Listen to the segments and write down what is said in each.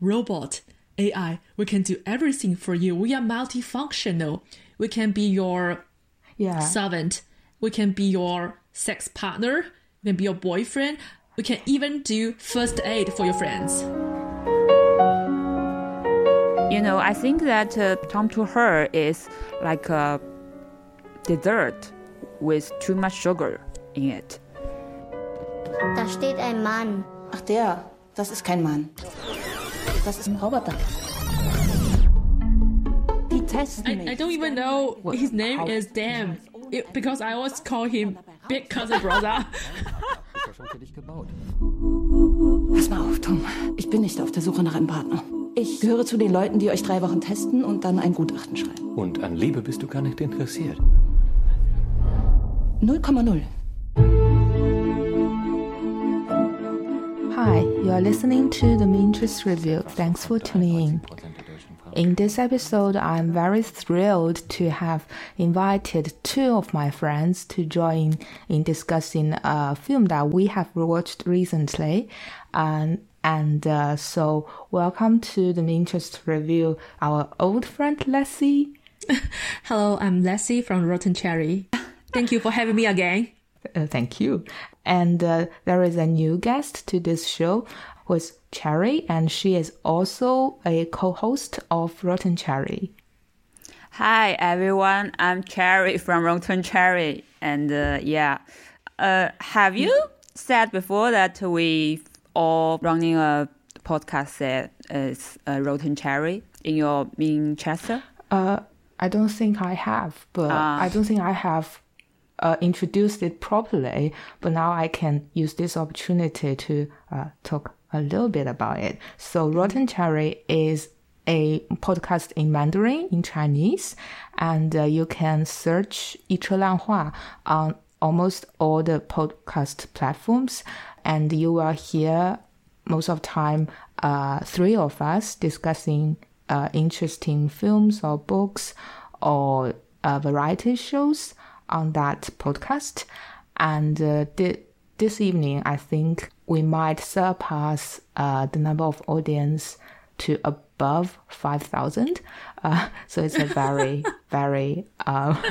robot, AI. We can do everything for you. We are multifunctional. We can be your Yeah. servant. We can be your sex partner. We can be your boyfriend. We can even do first aid for your friends. You know, I think that uh, Tom to her is like a dessert with too much sugar in it. Da steht ein Mann. Ach der, das ist kein Mann. Das ist ein Roboter. Die testen I, mich. I don't even know his name is Dan it, because I always call him big cousin brother. Pass mal auf, Tom. Ich bin nicht auf der Suche nach einem Partner. Ich gehöre zu den Leuten, die euch drei Wochen testen und dann ein Gutachten schreiben. Und an Liebe bist du gar nicht interessiert. 0,0. Hi, you are listening to the Interest Review. Thanks for tuning in. In this episode, I'm very thrilled to have invited two of my friends to join in discussing a film that we have watched recently. And, and uh, so, welcome to the Interest Review, our old friend Leslie. Hello, I'm Leslie from Rotten Cherry. Thank you for having me again. Uh, thank you. And uh, there is a new guest to this show who is Cherry, and she is also a co-host of Rotten Cherry. Hi everyone, I'm Cherry from Rotten Cherry, and uh, yeah, uh, have you said before that we all running a podcast that is uh, Rotten Cherry in your Manchester? Uh, I don't think I have, but Ah. I don't think I have uh, introduced it properly, but now I can use this opportunity to uh, talk a little bit about it. So Rotten Cherry is a podcast in Mandarin, in Chinese, and uh, you can search Yiche on almost all the podcast platforms, and you will hear most of time uh, three of us discussing uh, interesting films or books or uh, variety shows on that podcast. And uh, thi- this evening, I think we might surpass uh, the number of audience to above 5,000. Uh, so it's a very, very, um,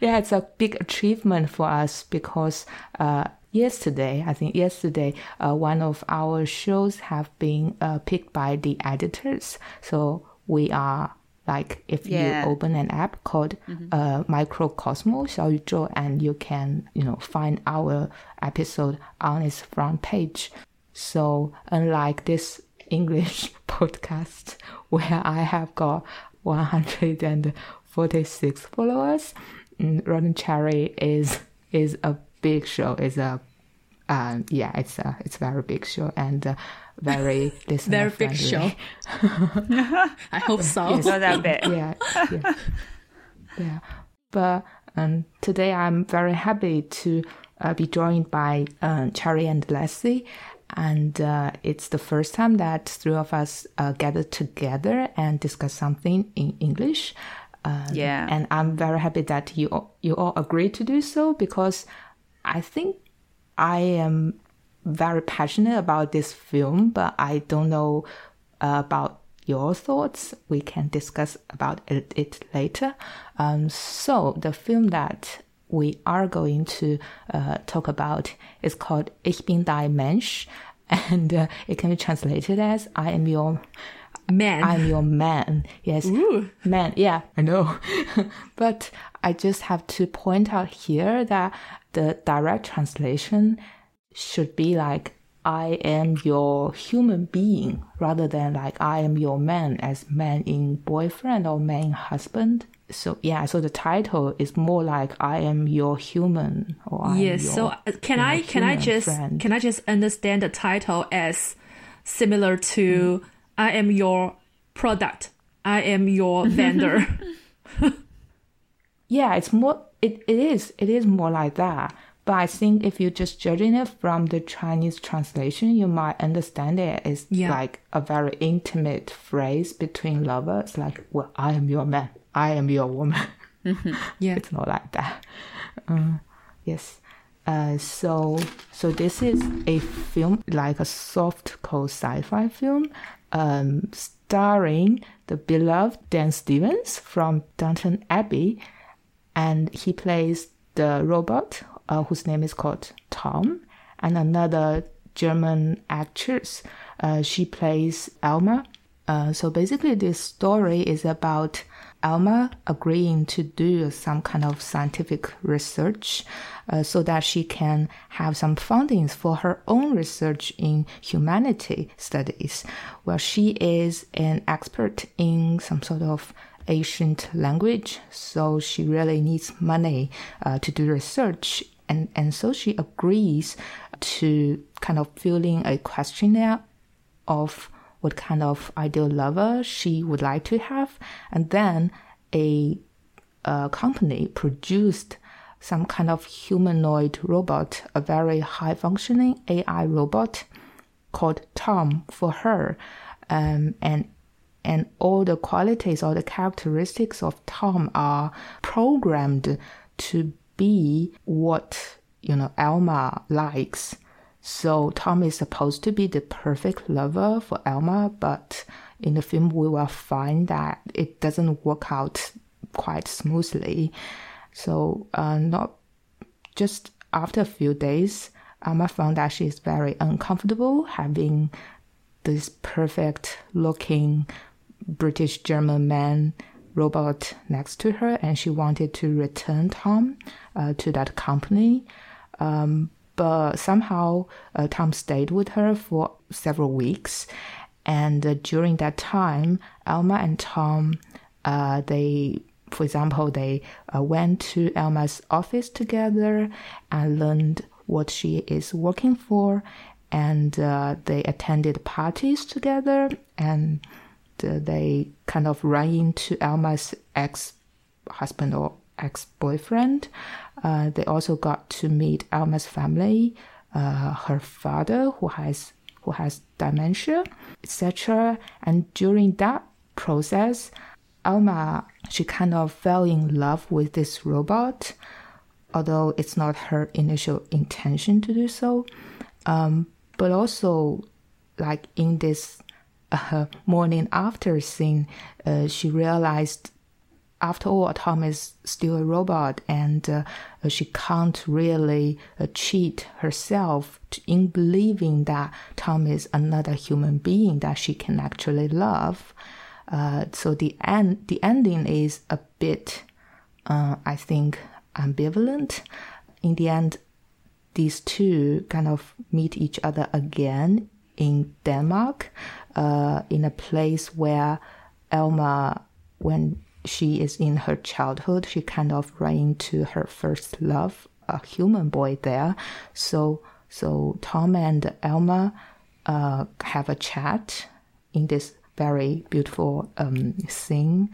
yeah, it's a big achievement for us because uh, yesterday, I think yesterday, uh, one of our shows have been uh, picked by the editors. So we are like if yeah. you open an app called mm-hmm. uh, Microcosmo and you can you know find our episode on its front page. So unlike this English podcast where I have got 146 followers, mm, Rotten Cherry is is a big show. It's a um, yeah, it's a it's a very big show and. Uh, very listener Very big show. friendly. I hope so. Not that bad. yeah, yeah, yeah. But um, today I'm very happy to uh, be joined by uh, Cherry and Leslie, and uh, it's the first time that three of us uh, gather together and discuss something in English. Um, Yeah. and I'm very happy that you all, you all agreed to do so because I think I am very passionate about this film, but I don't know uh, about your thoughts. We can discuss about it, it later. Um, so the film that we are going to uh, talk about is called Ich bin dein Mensch, and uh, it can be translated as I am your Man. I'm your man. Yes. Man. Yeah, I know. but I just have to point out here that the direct translation should be like I am your human being rather than like I am your man as man in boyfriend or man in husband. So yeah, so the title is more like I am your human or I am yes. your, So uh, can I can I just friend. can I just understand the title as similar to I am your product. I am your vendor. Yeah, it's more. It, it is. It is more like that. But I think if you're just judging it from the Chinese translation, you might understand it as Yeah. like a very intimate phrase between lovers. Like, well, I am your man. I am your woman. yeah. it's not like that. Uh, yes. Uh, so so this is a film like a soft core sci-fi film um, starring the beloved Dan Stevens from Downton Abbey, and he plays the robot uh, whose name is called Tom, and another German actress. Uh, she plays Alma. Uh, so basically, this story is about Alma agreeing to do some kind of scientific research uh, so that she can have some fundings for her own research in humanity studies. Well, she is an expert in some sort of ancient language, so she really needs money uh, to do research. And, and so she agrees to kind of fill in a questionnaire of what kind of ideal lover she would like to have. And then a, a company produced some kind of humanoid robot, a very high functioning AI robot called Tom for her. Um, and and all the qualities, all the characteristics of Tom are programmed to be what you know Alma likes. So Tom is supposed to be the perfect lover for Alma, but in the film we will find that it doesn't work out quite smoothly. So uh, not just after a few days, Alma found that she is very uncomfortable having this perfect looking British German man robot next to her, and she wanted to return Tom uh, to that company. Um, but somehow uh, Tom stayed with her for several weeks. And uh, during that time, Alma and Tom, uh, they, for example, they uh, went to Elma's office together and learned what she is working for. And uh, they attended parties together and they kind of ran into Alma's ex husband or ex boyfriend. Uh, they also got to meet Alma's family, uh, her father who has who has dementia, etc. And during that process, Alma she kind of fell in love with this robot, although it's not her initial intention to do so. Um, but also, like in this uh, morning after scene, uh, she realized after all, Tom is still a robot and uh, she can't really uh, cheat herself in believing that Tom is another human being that she can actually love. Uh, so the end, the ending is a bit, uh, I think, ambivalent. In the end, these two kind of meet each other again in Denmark, uh, in a place where Elma, when she is in her childhood. She kind of ran into her first love, a human boy there. So so Tom and Elma uh, have a chat in this very beautiful um, scene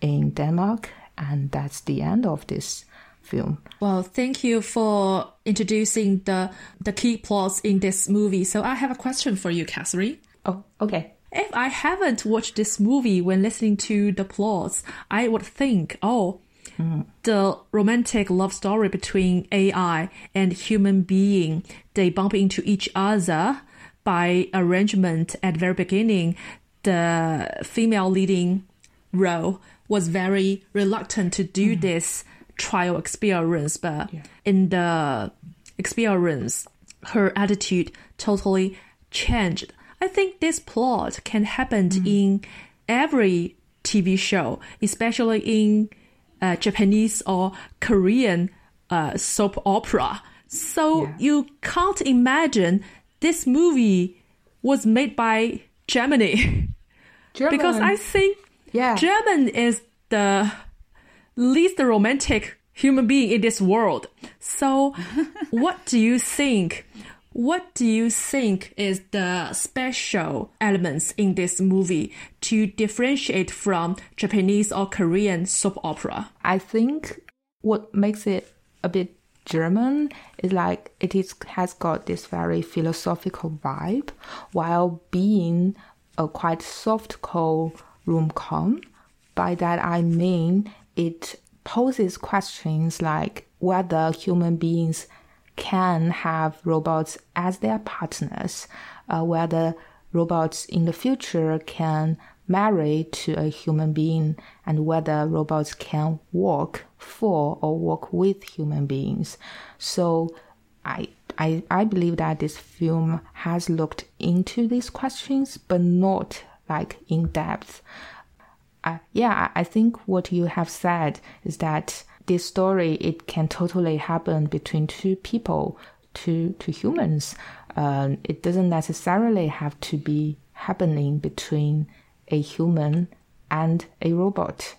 in Denmark, and that's the end of this film. Well, thank you for introducing the the key plots in this movie. So I have a question for you, Catherine. Oh, okay if I haven't watched this movie when listening to the plots, I would think, oh, mm. the romantic love story between AI and human being, they bump into each other by arrangement at the very beginning. The female leading role was very reluctant to do mm. this trial experience, but yeah. in the experience, her attitude totally changed I think this plot can happen mm. in every TV show, especially in uh, Japanese or Korean uh, soap opera. So yeah. you can't imagine this movie was made by Germany. German. because I think yeah. German is the least romantic human being in this world. So what do you think what do you think is the special elements in this movie to differentiate from Japanese or Korean soap opera? I think what makes it a bit German is like it is has got this very philosophical vibe while being a quite soft core rom com. By that I mean it poses questions like whether human beings can have robots as their partners, uh, whether robots in the future can marry to a human being and whether robots can work for or work with human beings. So I I, I believe that this film has looked into these questions, but not like in depth. Uh, yeah, I think what you have said is that this story it can totally happen between two people, two two humans. Um, it doesn't necessarily have to be happening between a human and a robot.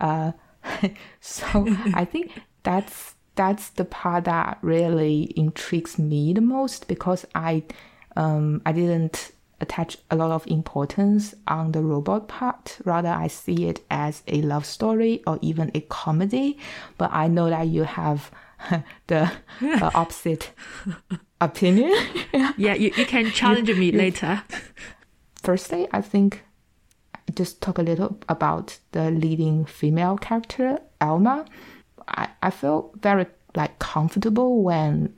Uh, so I think that's that's the part that really intrigues me the most because I um, I didn't attach a lot of importance on the robot part. Rather, I see it as a love story or even a comedy. But I know that you have the uh, opposite opinion. yeah, you, you can challenge You- me you- later. Firstly, I think just talk a little about the leading female character, Alma. I, I feel very like comfortable when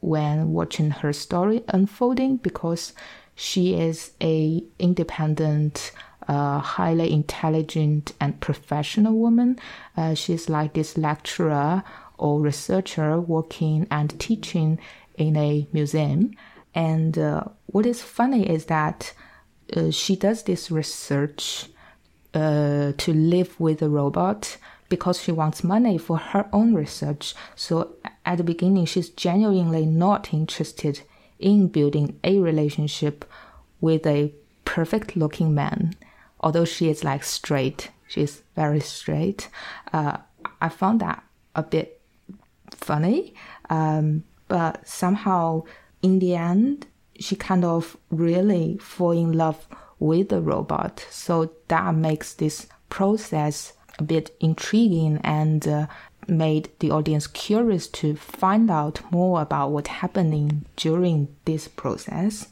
when watching her story unfolding because she is a independent, uh, highly intelligent and professional woman. Uh, she's like this lecturer or researcher working and teaching in a museum. And uh, what is funny is that uh, she does this research uh, to live with a robot because she wants money for her own research. So at the beginning, she's genuinely not interested in building a relationship with a perfect looking man. Although she is like straight, she's very straight. Uh, I found that a bit funny. Um, but somehow in the end, she kind of really fall in love with the robot. So that makes this process a bit intriguing and uh, made the audience curious to find out more about what's happening during this process.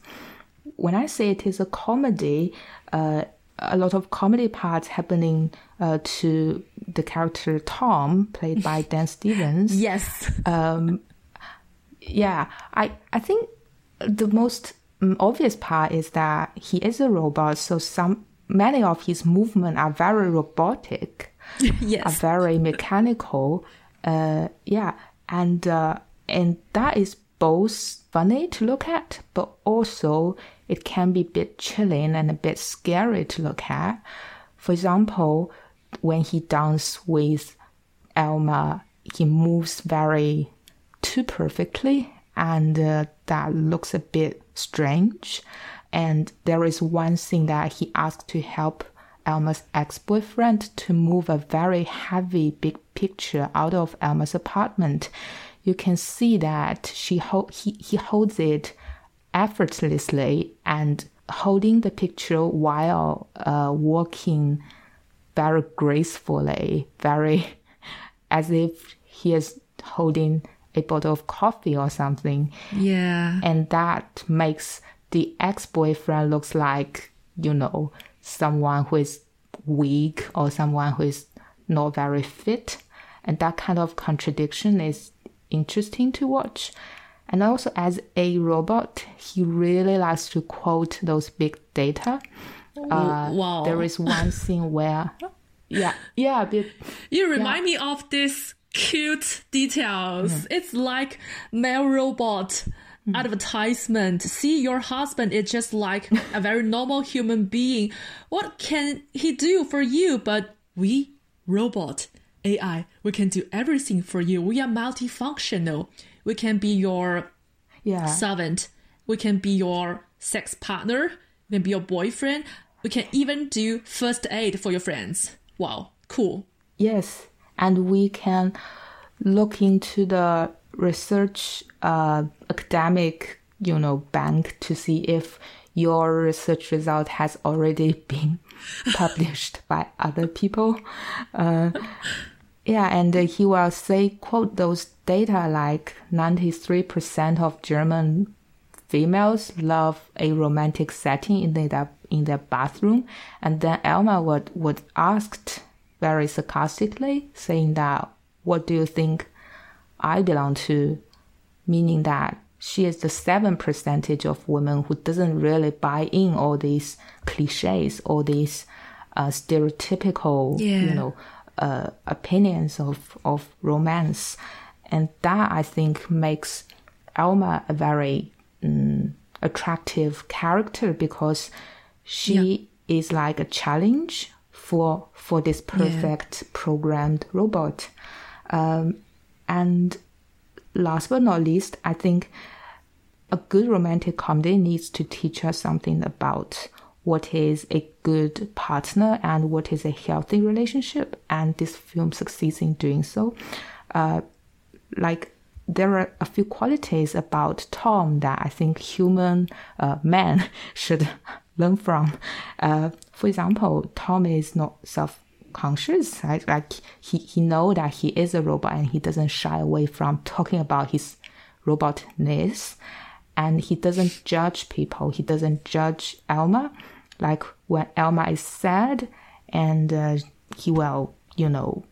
When I say it is a comedy, uh, a lot of comedy parts happening uh, to the character Tom, played by Dan Stevens Yes. yeah, I I think the most um, obvious part is that he is a robot, so some many of his movements are very robotic, are yes. very mechanical. Uh, yeah, and uh, and that is both funny to look at, but also it can be a bit chilling and a bit scary to look at. For example, when he dances with Elma, he moves very too perfectly, and uh, that looks a bit strange. And there is one thing that he asked to help Elma's ex-boyfriend to move a very heavy big picture out of Elma's apartment. You can see that she ho- he, he holds it effortlessly and holding the picture while uh, walking very gracefully, very as if he is holding a bottle of coffee or something. Yeah. And that makes the ex-boyfriend looks like, you know, someone who is weak or someone who is not very fit. And that kind of contradiction is interesting to watch. And also as a robot, he really likes to quote those big data. Uh, wow. There is one scene where, yeah, yeah, bit You remind me of this cute details. It's like male robot Mm. advertisement. See your husband is just like a very normal human being. What can he do for you? But we, robot, AI, we can do everything for you. We are multifunctional. We can be your yeah. servant. We can be your sex partner. We can be your boyfriend. We can even do first aid for your friends. Wow, cool. Yes, and we can look into the research uh, academic, you know, bank to see if your research result has already been published by other people. Uh, yeah, and he will say, quote those data like 93% of German females love a romantic setting in their in their bathroom, and then Elma would would asked very sarcastically, saying that, "What do you think I belong to?" Meaning that she is the seven percentage of women who doesn't really buy in all these cliches, all these uh, stereotypical, Yeah. you know, uh, opinions of of romance, and that I think makes Alma a very mm, attractive character because she is like a challenge for for this perfect programmed robot. Um, and last but not least, I think a good romantic comedy needs to teach us something about what is a good partner and what is a healthy relationship. And this film succeeds in doing so. Uh, like there are a few qualities about Tom that I think human uh, men should learn from. Uh, for example, Tom is not self conscious. Right? Like he he know that he is a robot and he doesn't shy away from talking about his robotness, and he doesn't judge people. He doesn't judge Elma. Like when Elma is sad, and uh, he will you know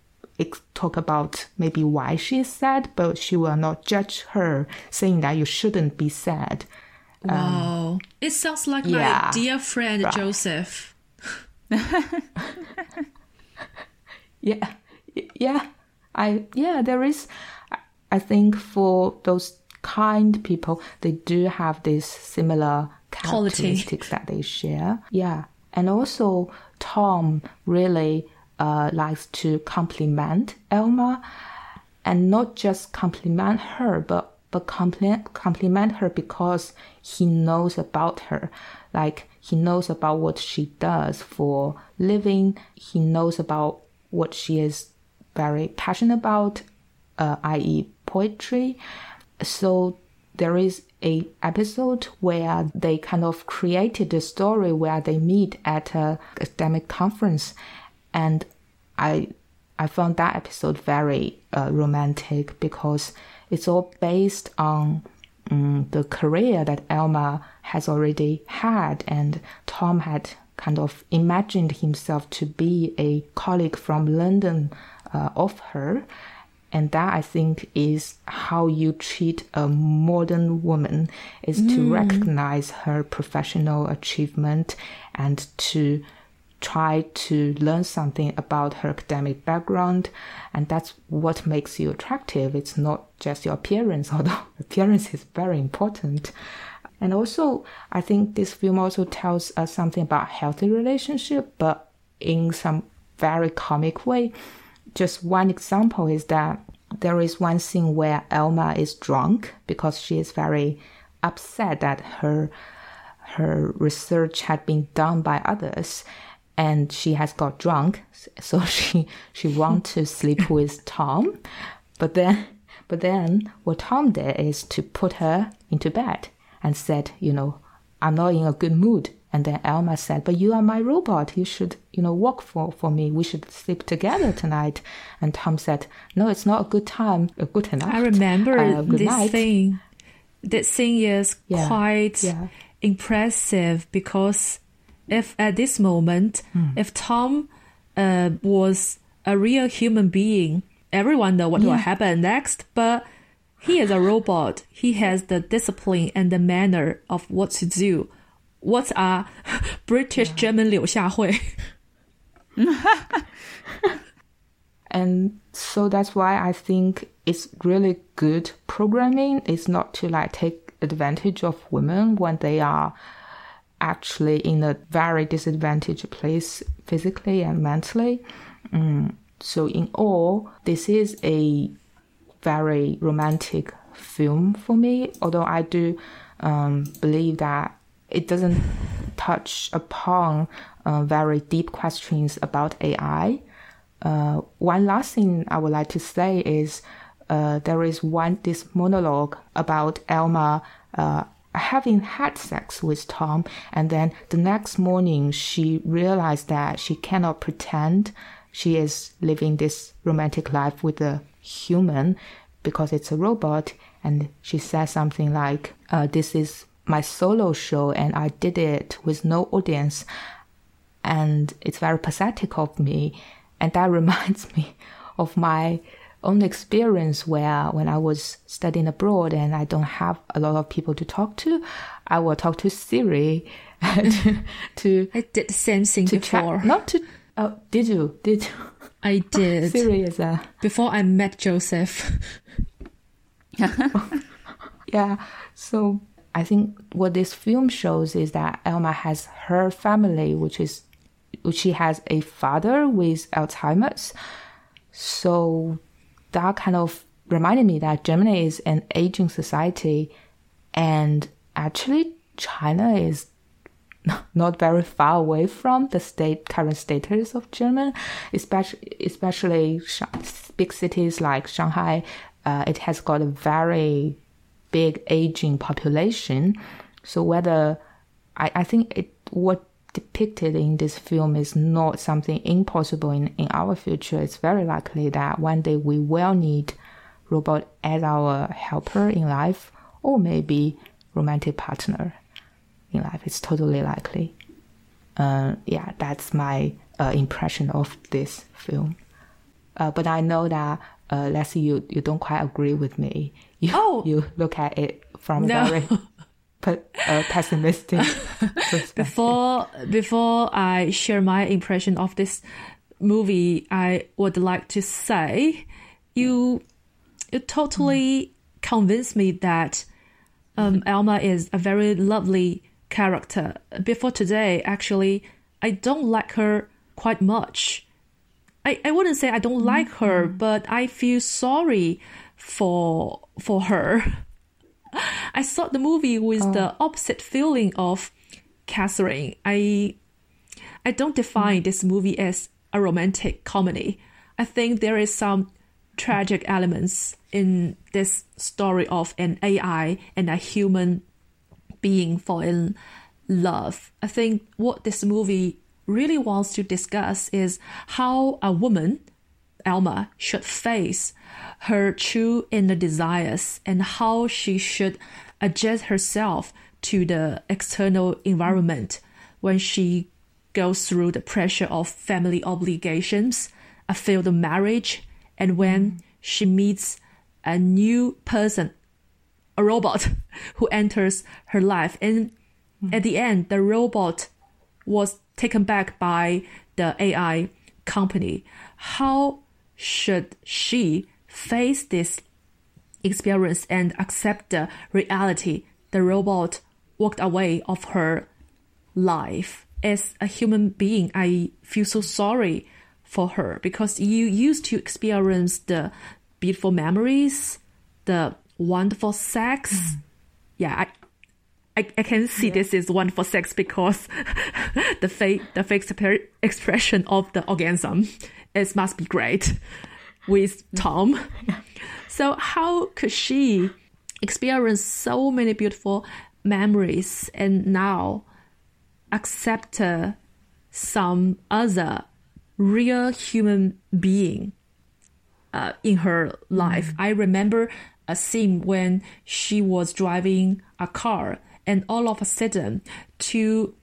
talk about maybe why she is sad, but she will not judge her, saying that you shouldn't be sad. Wow. it sounds like yeah. my dear friend Joseph. yeah yeah i yeah there is i think for those kind people they do have this similar Quality. characteristics that they share yeah and also tom really uh, likes to compliment elma and not just compliment her but but compliment compliment her because he knows about her like he knows about what she does for living. He knows about what she is very passionate about uh, i.e poetry. So there is a episode where they kind of created a story where they meet at a academic conference. And i i found that episode very uh, romantic because it's all based on um, the career that Elma has already had, and Tom had kind of imagined himself to be a colleague from London uh, of her. And that I think is how you treat a modern woman is to recognize her professional achievement and to try to learn something about her academic background. And that's what makes you attractive. It's not just your appearance although appearance is very important and also i think this film also tells us something about healthy relationship but in some very comic way. Just one example is that there is one scene where elma is drunk because she is very upset that her her research had been done by others and she has got drunk. So she she want to sleep with tom. But then but then what tom did is to put her into bed and said you know i'm not in a good mood and then elma said but you are my robot you should you know work for for me we should sleep together tonight and tom said no it's not a good time a good night I remember Uh, this night. thing. That thing is Yeah, quite yeah. impressive because if at this moment, Hmm. if Tom uh, was a real human being, everyone know what will happen next. But he is a robot. He has the discipline and the manner of what to do. What are British. German Liu Xiaohui? and so that's why I think it's really good programming is not to like take advantage of women when they are actually in a very disadvantaged place physically and mentally. Mm. So in all, this is a very romantic film for me. Although I do um, believe that it doesn't touch upon uh, very deep questions about AI. Uh, one last thing I would like to say is uh, there is one this monologue about Elma uh, having had sex with Tom, and then the next morning she realized that she cannot pretend she is living this romantic life with a human because it's a robot, and she says something like, uh, "This is my solo show, and I did it with no audience." and it's very pathetic of me and that reminds me of my own experience where when I was studying abroad and I don't have a lot of people to talk to, I will talk to Siri to, to I did the same thing before. Not to. Oh, did you? Did you? I did is a before I met Joseph. yeah. So I think what this film shows is that Elma has her family, which is which she has a father with Alzheimer's. So that kind of reminded me that Germany is an aging society, and actually China is not very far away from the state current status of German, especially especially big cities like Shanghai. Uh, it has got a very big aging population. So whether I, I think it what depicted in this film is not something impossible in, in our future. It's very likely that one day we will need robot as our helper in life or maybe romantic partner in life. It's totally likely. Uh, yeah, that's my uh, impression of this film. Uh, but I know that uh, Leslie, you, you don't quite agree with me. You, Oh. you look at it from No. a very pe- uh, pessimistic perspective. Before before I share my impression of this movie, I would like to say you you totally convinced me that um, Alma is a very lovely character. Before today, actually, I don't like her quite much. I, I wouldn't say I don't like her, mm-hmm. but I feel sorry for for her. I saw the movie with the oh. opposite feeling of Catherine. I I don't define mm. this movie as a romantic comedy. I think there is some tragic elements in this story of an AI and a human being fall in love. I think what this movie really wants to discuss is how a woman, Alma, should face her true inner desires and how she should adjust herself to the external environment when she goes through the pressure of family obligations, a failed marriage, and when she meets a new person a robot who enters her life. And mm-hmm. at the end, the robot was taken back by the AI company. How should she face this experience and accept the reality? The robot walked away of her life. As a human being, I feel so sorry for her because you used to experience the beautiful memories, the wonderful sex. Yeah, I, I, I can see this is wonderful sex because the fake the fake expression of the orgasm it must be great with Tom. So how could she experience so many beautiful memories and now accept uh, some other real human being uh, in her life. I remember a scene when she was driving a car, and all of a sudden, two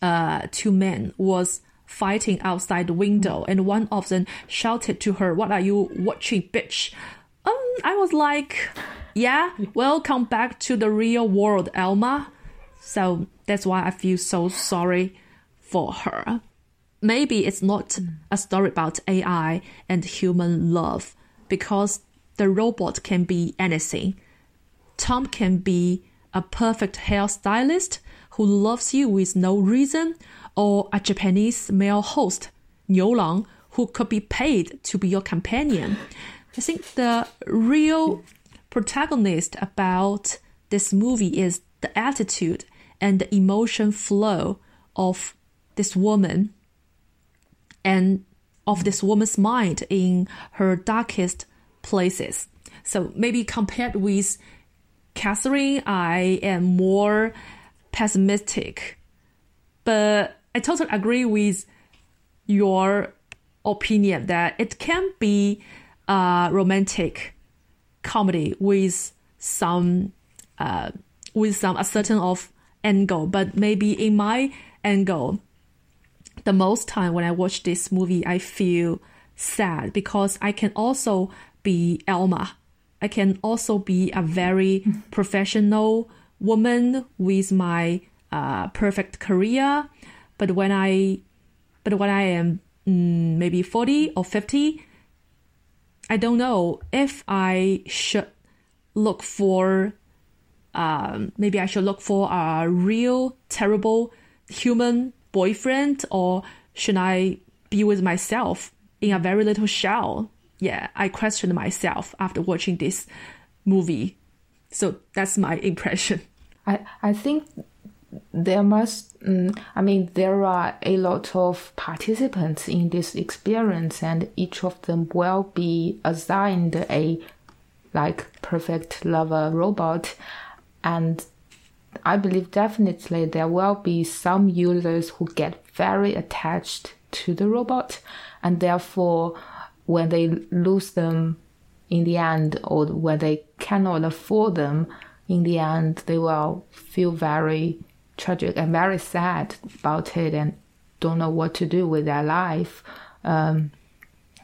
uh, two men was fighting outside the window, and one of them shouted to her, "What are you watching, bitch?" Um, I was like, "Yeah, welcome back to the real world, Elma." So that's why I feel so sorry for her maybe it's not a story about AI and human love because the robot can be anything. Tom can be a perfect hairstylist who loves you with no reason, or a Japanese male host, Niu who could be paid to be your companion. I think the real protagonist about this movie is the attitude and the emotion flow of this woman and of this woman's mind in her darkest places. So maybe compared with Catherine, I am more pessimistic. But I totally agree with your opinion that it can be a romantic comedy with some uh, with some a certain of angle, but maybe in my angle, the most time when I watch this movie, I feel sad because I can also be Elma. I can also be a very professional woman with my uh, perfect career. But when I, but when I am mm, maybe forty or fifty, I don't know if I should look for. Um, maybe I should look for a real terrible human boyfriend, or should I be with myself in a very little shell? Yeah, I questioned myself after watching this movie. So that's my impression. I, I think there must, mm, I mean, there are a lot of participants in this experience, and each of them will be assigned a like perfect lover robot. And I believe definitely there will be some users who get very attached to the robot, and therefore, when they lose them in the end, or when they cannot afford them, in the end, they will feel very tragic and very sad about it and don't know what to do with their life. Um,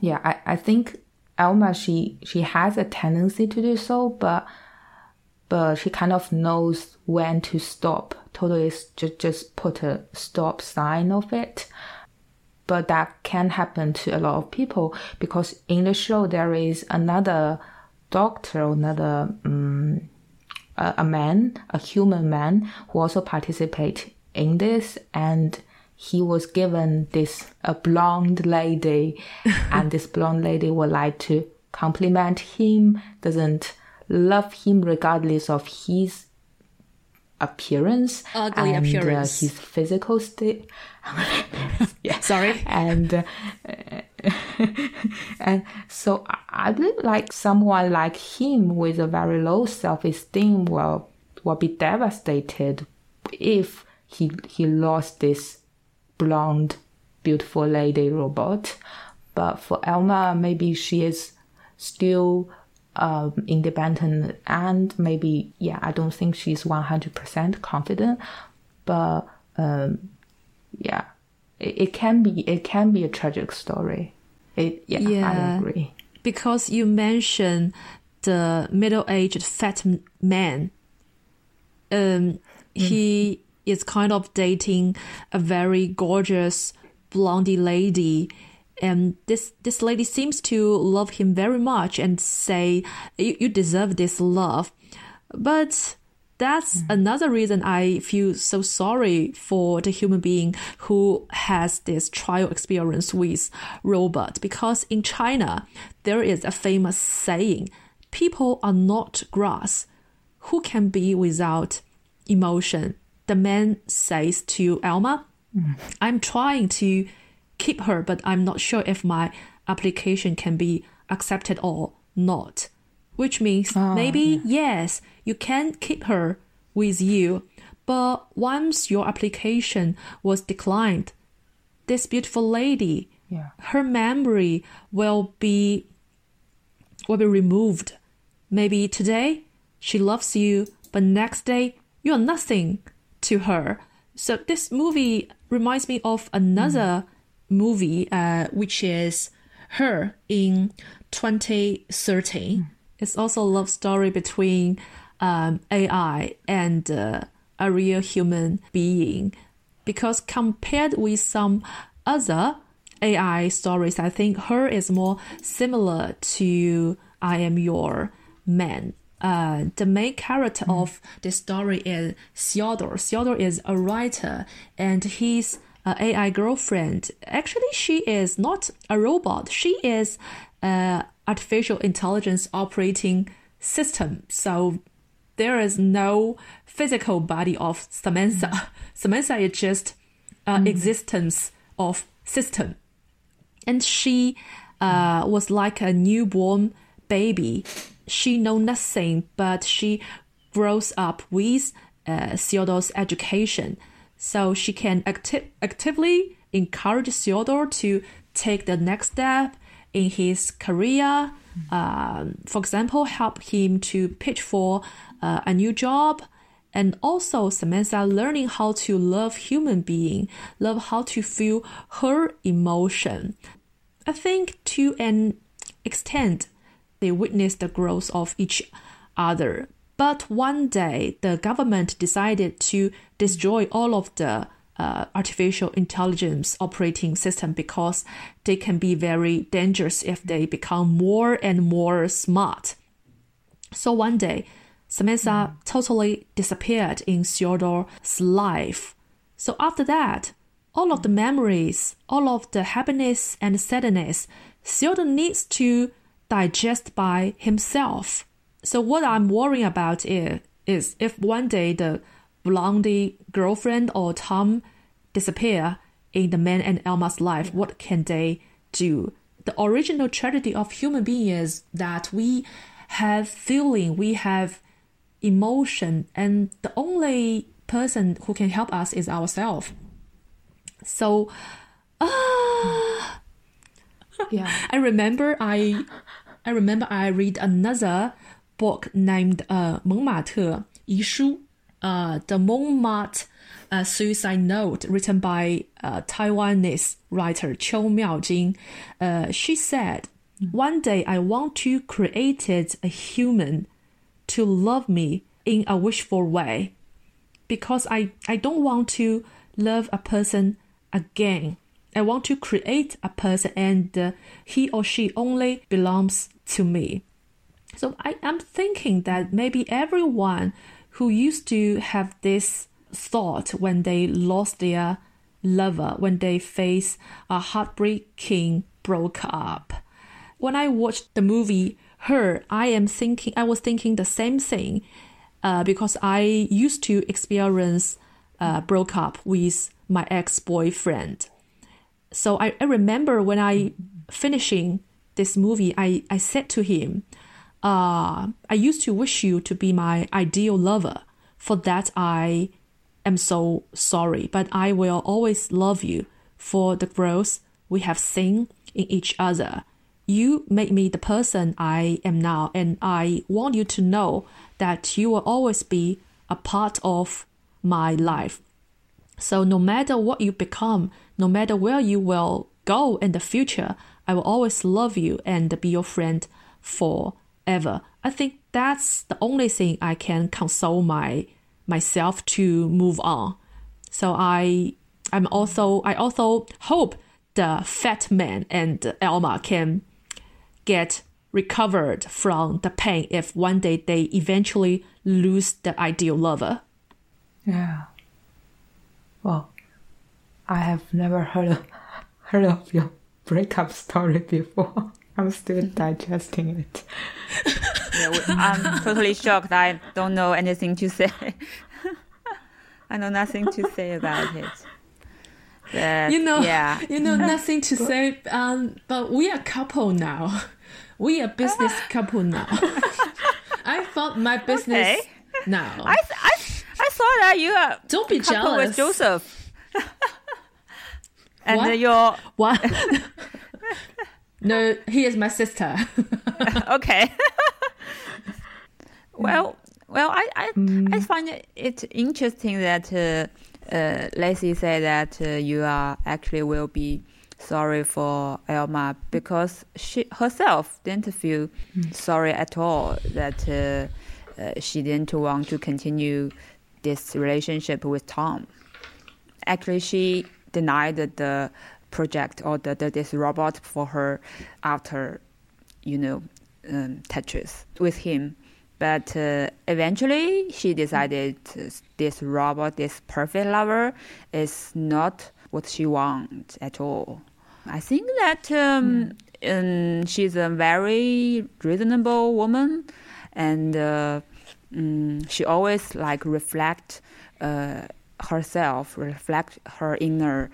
yeah, I, I think Elma she she has a tendency to do so, but but she kind of knows when to stop. Totally just just put a stop sign of it. But that can happen to a lot of people because in the show there is another doctor, another um, a, a man, a human man, who also participate in this, and he was given this a blonde lady, and this blonde lady would like to compliment him, doesn't love him regardless of his appearance Ugly and appearance. Uh, his physical state. yeah, Sorry. and uh, and so I- believe like someone like him with a very low self-esteem will will be devastated if he he lost this blonde beautiful lady robot but for Elma maybe she is still um, independent and maybe yeah I don't think she's 100% confident but um, yeah it, it can be it can be a tragic story. It yeah, I agree. Because you mentioned the middle-aged fat man. Um, he is kind of dating a very gorgeous blondie lady, and this this lady seems to love him very much and say, "You, you deserve this love," but. That's mm. another reason I feel so sorry for the human being who has this trial experience with robot because in China there is a famous saying, people are not grass. Who can be without emotion? The man says to Alma, mm. I'm trying to keep her, but I'm not sure if my application can be accepted or not. Which means ah, maybe, yes, you can keep her with you, but once your application was declined, this beautiful lady, Yeah. her memory will be will be removed. Maybe today she loves you, but next day you're nothing to her. So this movie reminds me of another mm. Movie, uh, which is Her in 2013. It's also a love story between um, AI and uh, a real human being. Because compared with some other AI stories, I think her is more similar to I Am Your Man. Uh, the main character of this story is Theodore. Theodore is a writer, and his uh, AI girlfriend. Actually, she is not a robot. She is uh, artificial intelligence operating system. So there is no physical body of Samantha. Samantha is just uh, existence of system and she uh, was like a newborn baby. She know nothing, but she grows up with uh, Theodore's education, so she can acti- actively encourage Theodore to take the next step in his career. Um, for example, help him to pitch for uh, a new job and also Samantha learning how to love human being, love how to feel her emotion. I think to an extent, they witness the growth of each other. But one day, the government decided to destroy all of the uh, artificial intelligence operating system because they can be very dangerous if they become more and more smart. So one day, Samantha totally disappeared in Theodore's life. So after that, all of the memories, all of the happiness and sadness, Theodore needs to digest by himself. So what I'm worrying about is, is if one day the blondie girlfriend or Tom disappear in the man and Elma's life, what can they do? The original tragedy of human being is that we have feeling, we have emotion, and the only person who can help us is ourselves. So, ah, Yeah. I remember I, I remember I read another book named uh, uh, the Montmartre uh, suicide note written by uh, Taiwanese writer Qiu Miaojin. Uh, she said, One day I want to create a human to love me in a wishful way because I, I don't want to love a person again. I want to create a person and uh, he or she only belongs to me. So I am thinking that maybe everyone who used to have this thought when they lost their lover, when they face a heartbreaking broke up. When I watched the movie Her, I am thinking I was thinking the same thing, uh, because I used to experience uh, broke up with my ex boyfriend so I, I remember when I finishing this movie, I, I said to him, uh, I used to wish you to be my ideal lover. For that, I am so sorry, but I will always love you for the growth we have seen in each other. You made me the person I am now, and I want you to know that you will always be a part of my life. So no matter what you become, no matter where you will go in the future, I will always love you and be your friend forever. I think that's the only thing I can console my myself to move on. So I I'm also I also hope the fat man and Elma can get recovered from the pain if one day they eventually lose the ideal lover. Yeah. Well, I have never heard of, heard of your breakup story before. I'm still digesting it. Yeah, I'm totally shocked. I don't know anything to say. I know nothing to say about it. But, you know, yeah. you know, nothing to say. Um, but we are a couple now. We are business couple now. I found my business Okay. now. I, I, I thought that you are Don't be couple jealous. with Joseph. and What? your What? No, he is my sister. okay. well, well, I I, I find it, it interesting that uh, uh, Lacey said that uh, you are actually will be sorry for Elma because she herself didn't feel sorry at all that uh, uh, she didn't want to continue this relationship with Tom. Actually, she denied the project or the, the this robot for her after you know, um, Tetris with him. But uh, eventually, she decided this robot, this perfect lover, is not what she wants at all. I think that um, um, she's a very reasonable woman, and uh, mm, she always like reflect uh, herself, reflect her inner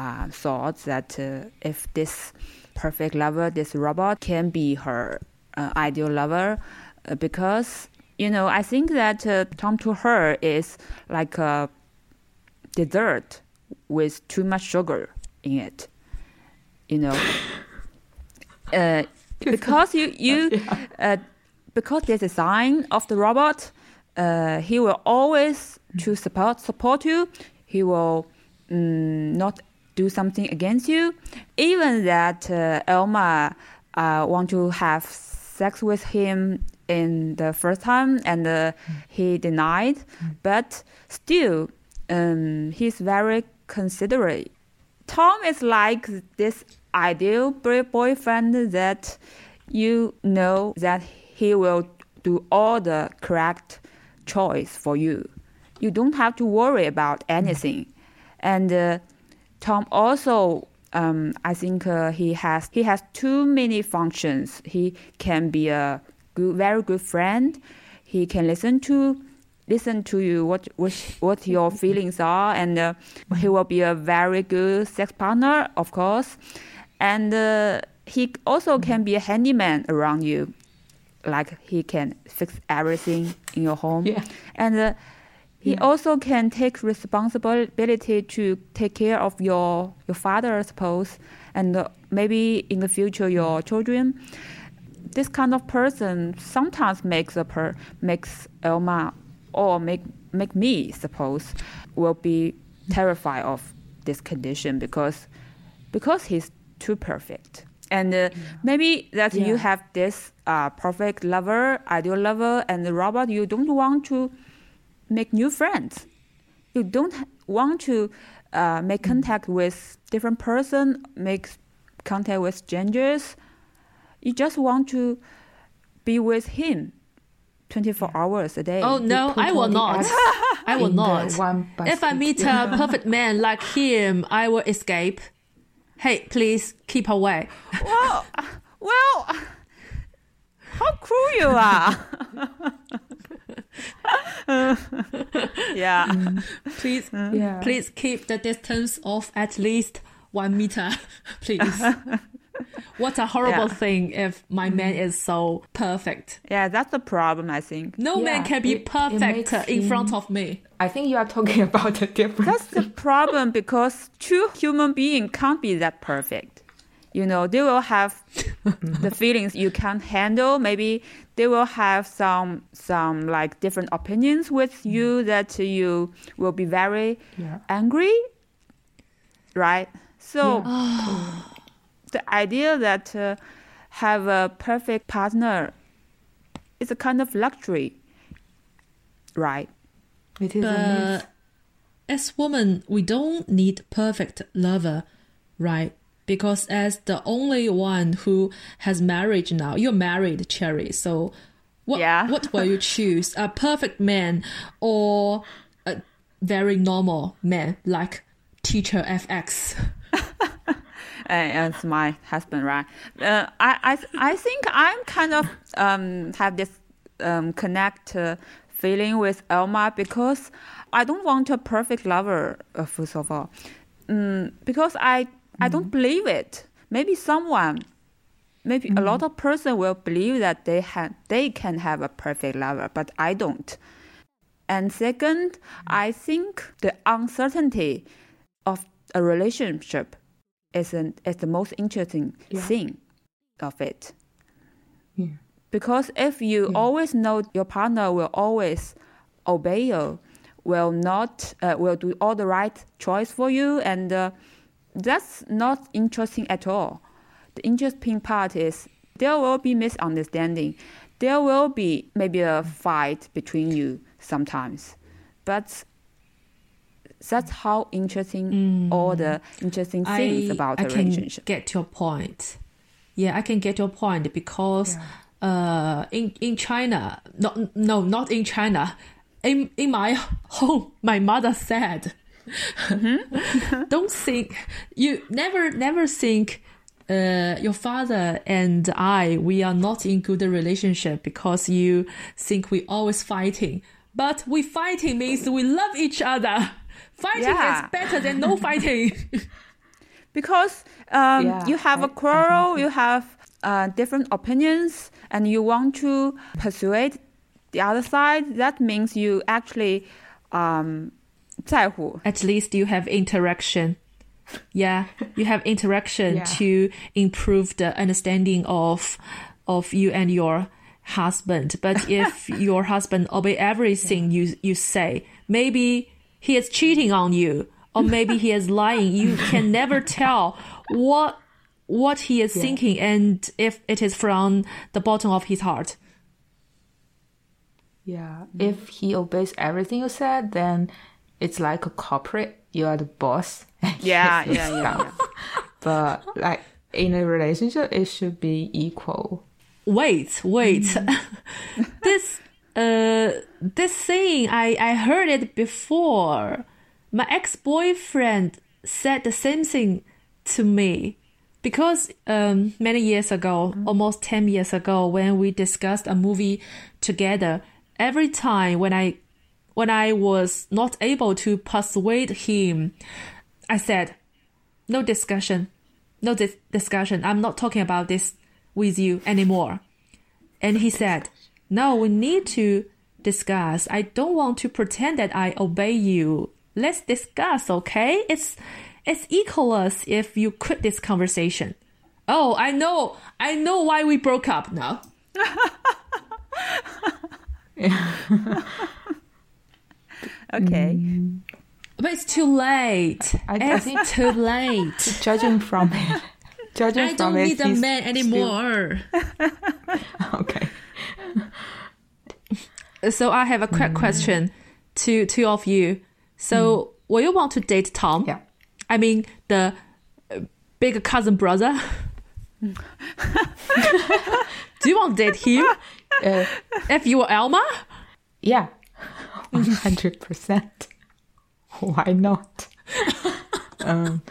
uh, thoughts that uh, if this perfect lover, this robot can be her uh, ideal lover, uh, because you know I think that uh, Tom to her is like a dessert with too much sugar in it, you know, uh, because you you uh, because the design of the robot, uh, he will always to support support you. He will mm, not do something against you, even that uh, Elma uh, want to have sex with him in the first time and uh, he denied, but still um, he's very considerate. Tom is like this ideal boyfriend that you know that he will do all the correct choice for you. You don't have to worry about anything. And uh, Tom also, um, I think uh, he has he has too many functions. He can be a good, very good friend. He can listen to listen to you what what, what your feelings are, and uh, he will be a very good sex partner, of course. And uh, he also can be a handyman around you, like he can fix everything in your home. Yeah. And he also can take responsibility to take care of your your father, I suppose, and uh, maybe in the future your children. This kind of person sometimes makes a per makes Elma or make make me suppose will be terrified of this condition because because he's too perfect. And uh, maybe that you have this uh, perfect lover, ideal lover, and robot you don't want to make new friends. You don't want to uh, make contact with different person, make contact with strangers. You just want to be with him 24 hours a day. Oh no, I will not. I will not. If I meet a perfect man like him, I will escape. Hey, please keep away. well, well, how cruel you are. yeah. Please, Yeah. please keep the distance of at least one meter, please. what a horrible Yeah. thing if my man is so perfect. Yeah, that's the problem, I think. No man can be it- it perfect makes uh, in him- front of me. I think you are talking about a different. That's the problem because two human beings can't be that perfect. You know, they will have the feelings you can't handle. Maybe they will have some some like different opinions with you that you will be very Yeah. angry, right? So the idea that uh, have a perfect partner is a kind of luxury, right? It is a. But as women, we don't need perfect lover, right? Because as the only one who has marriage now, you're married, Cherry. So, what Yeah. what will you choose? A perfect man or a very normal man like Teacher FX? and it's my husband, right? Uh, I, I, I think I'm kind of um, have this um, connect uh, feeling with Elma because I don't want a perfect lover. Uh, first of all, mm, because I I don't believe it. Maybe someone, maybe a lot of person will believe that they have they can have a perfect lover, but I don't. And second, I think the uncertainty of a relationship is, an, is the most interesting Yeah. thing of it. Yeah. Because if you always know your partner will always obey you, will not uh, will do all the right choice for you, and uh, that's not interesting at all. The interesting part is there will be misunderstanding. There will be maybe a fight between you sometimes, but that's how interesting all the interesting things about I a can relationship. get your point. Yeah, I can get your point because uh, in in China, no, no, not in China, in in my home, my mother said, "Don't think you never never think." Uh, your father and I, we are not in good relationship because you think we always fighting. But we fighting means we love each other. Fighting Yeah. is better than no fighting. because um, Yeah, you have I- a quarrel, you have uh, different opinions, and you want to persuade the other side. That means you actually um, 在乎. at least you have interaction. Yeah, you have interaction Yeah. to improve the understanding of of you and your husband. But if your husband obey everything you you say, maybe he is cheating on you or maybe he is lying. You can never tell what what he is thinking and if it is from the bottom of his heart. Yeah. If he obeys everything you said, then it's like a corporate. You are the boss. Yeah, He's the yeah, yeah, staff. But like in a relationship, it should be equal. Wait, wait. this uh this thing I I heard it before. My ex-boyfriend said the same thing to me because um many years ago, almost 10 years ago when we discussed a movie together, every time when I when I was not able to persuade him, I said, "No discussion. No dis- discussion. I'm not talking about this with you anymore." And he said, No, we need to discuss. I don't want to pretend that I obey you. Let's discuss, okay? It's it's equalist if you quit this conversation. Oh, I know. I know why we broke up now. Okay. But it's too late. I- I it's think- too late. Judging from it, judging I from don't it, need a man anymore. still- okay. So I have a quick question to two of you. So will you want to date Tom? Yeah. I mean the uh, big cousin brother. Do you want to date him? Uh, If you were Elma? yeah. One hundred percent. Why not? um,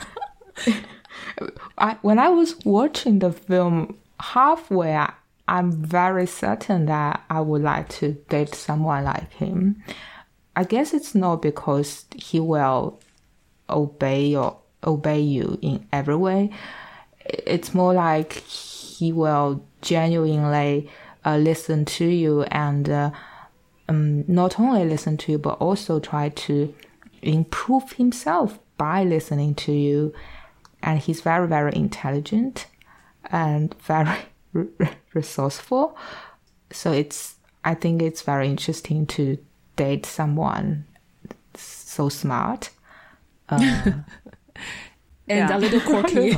I, when I was watching the film halfway, I, I'm very certain that I would like to date someone like him. I guess it's not because he will obey or obey you in every way. It's more like he will genuinely uh, listen to you and uh, um, not only listen to you but also try to improve himself by listening to you. And he's very very intelligent and very re- resourceful. So it's I think it's very interesting to date someone so smart. and Yeah. a little quirky.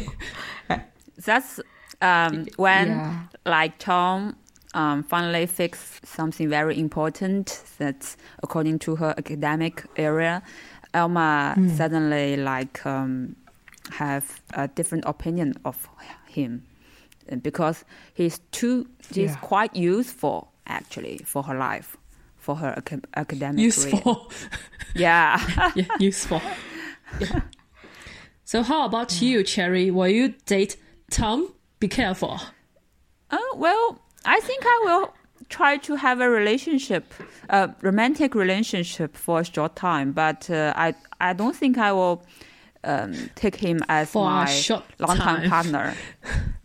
That's um, when Yeah. like Tom um, finally fixed something very important that's according to her academic area. Elma suddenly like um, have a different opinion of him uh, because he's too he's Yeah. quite useful actually for her life for her ac- academic career. useful. Yeah. yeah, useful. So how about you, Cherry? Will you date Tom? Be careful. Oh, well, I think I will try to have a relationship, a romantic relationship for a short time, but uh, I I don't think I will um, take him as For my short long-time time. partner.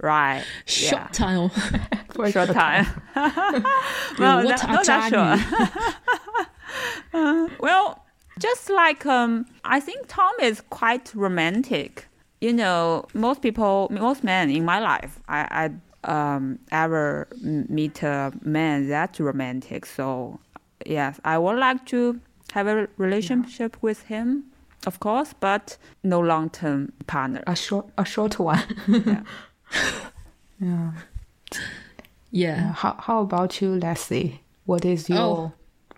right. Short yeah. time. For Short time. well, what that- a no, that's sure. Uh, well, just like um, I think Tom is quite romantic. You know, most people, most men in my life, I, I um, ever meet a man that's romantic. So, yes, I would like to have a relationship with him, of course, but no long-term partner. a short a short one. Yeah. yeah. Yeah. How how about you, Leslie? What is your Oh.